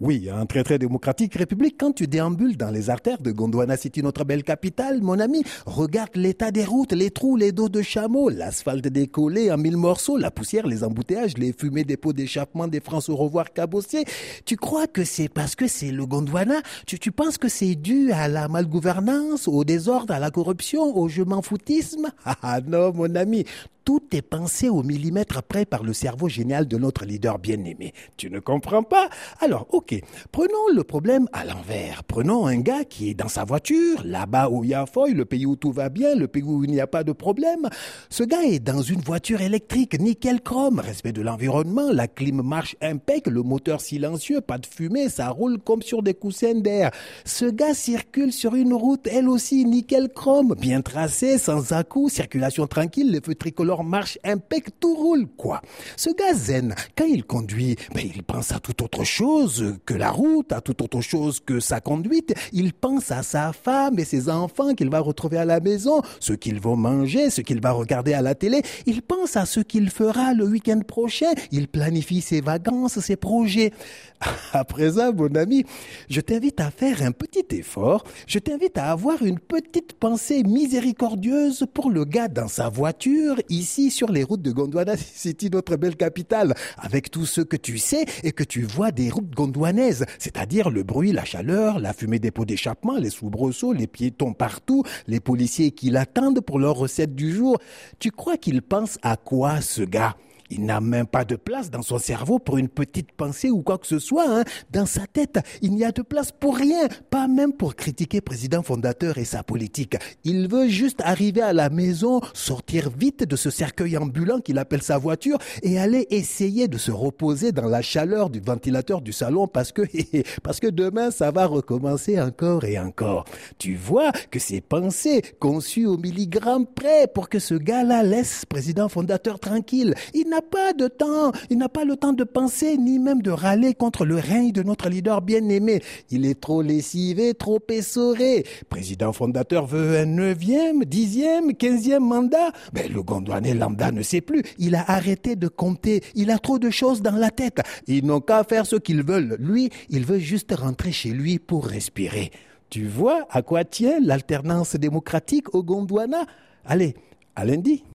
Oui, un très très démocratique république, quand tu déambules dans les artères de Gondwana City, notre belle capitale, mon ami, regarde l'état des routes, les trous, les dos de chameaux, l'asphalte décollé en mille morceaux, la poussière, les embouteillages, les fumées des pots d'échappement des France au revoir cabossés. Tu crois que c'est parce que c'est le Gondwana? Tu, tu penses que c'est dû à la malgouvernance, au désordre, à la corruption, au je m'en foutisme? Ah ah, non, mon ami, tout est pensé au millimètre près par le cerveau génial de notre leader bien-aimé. Tu ne comprends pas? Alors, ok, prenons le problème à l'envers. Prenons un gars qui est dans sa voiture, là-bas où il y a foy, le pays où tout va bien, le pays où il n'y a pas de problème. Ce gars est dans une voiture électrique, nickel chrome, respect de l'environnement, la clim marche impec, le moteur silencieux, pas de fumée, ça roule comme sur des coussins d'air. Ce gars circule sur une route, elle aussi, nickel chrome, bien tracée, sans à-coups, circulation tranquille, les feux tricolores marche impec, tout roule, quoi. Ce gars zen, quand il conduit, ben, il pense à toute autre chose que la route, à toute autre chose que sa conduite. Il pense à sa femme et ses enfants qu'il va retrouver à la maison, ce qu'ils vont manger, ce qu'il va regarder à la télé. Il pense à ce qu'il fera le week-end prochain. Il planifie ses vacances, ses projets. À présent, mon ami, je t'invite à faire un petit effort. Je t'invite à avoir une petite pensée miséricordieuse pour le gars dans sa voiture, ici sur les routes de Gondwana City, notre belle capitale, avec tout ce que tu sais et que tu vois des routes gondwanaises, c'est-à-dire le bruit, la chaleur, la fumée des pots d'échappement, les soubresauts, les piétons partout, les policiers qui l'attendent pour leur recette du jour. Tu crois qu'il pense à quoi, ce gars? Il n'a même pas de place dans son cerveau pour une petite pensée ou quoi que ce soit. Hein. Dans sa tête, il n'y a de place pour rien, pas même pour critiquer président fondateur et sa politique. Il veut juste arriver à la maison, sortir vite de ce cercueil ambulant qu'il appelle sa voiture et aller essayer de se reposer dans la chaleur du ventilateur du salon parce que parce que demain ça va recommencer encore et encore. Tu vois que ces pensées conçues au milligramme près pour que ce gars-là laisse président fondateur tranquille. Il n'a pas de temps, il n'a pas le temps de penser ni même de râler contre le règne de notre leader bien-aimé. Il est trop lessivé, trop essoré. Président fondateur veut un neuvième, dixième, quinzième mandat. Mais le Gondwanais lambda ne sait plus. Il a arrêté de compter. Il a trop de choses dans la tête. Ils n'ont qu'à faire ce qu'ils veulent. Lui, il veut juste rentrer chez lui pour respirer. Tu vois à quoi tient l'alternance démocratique au Gondwana? Allez, à lundi.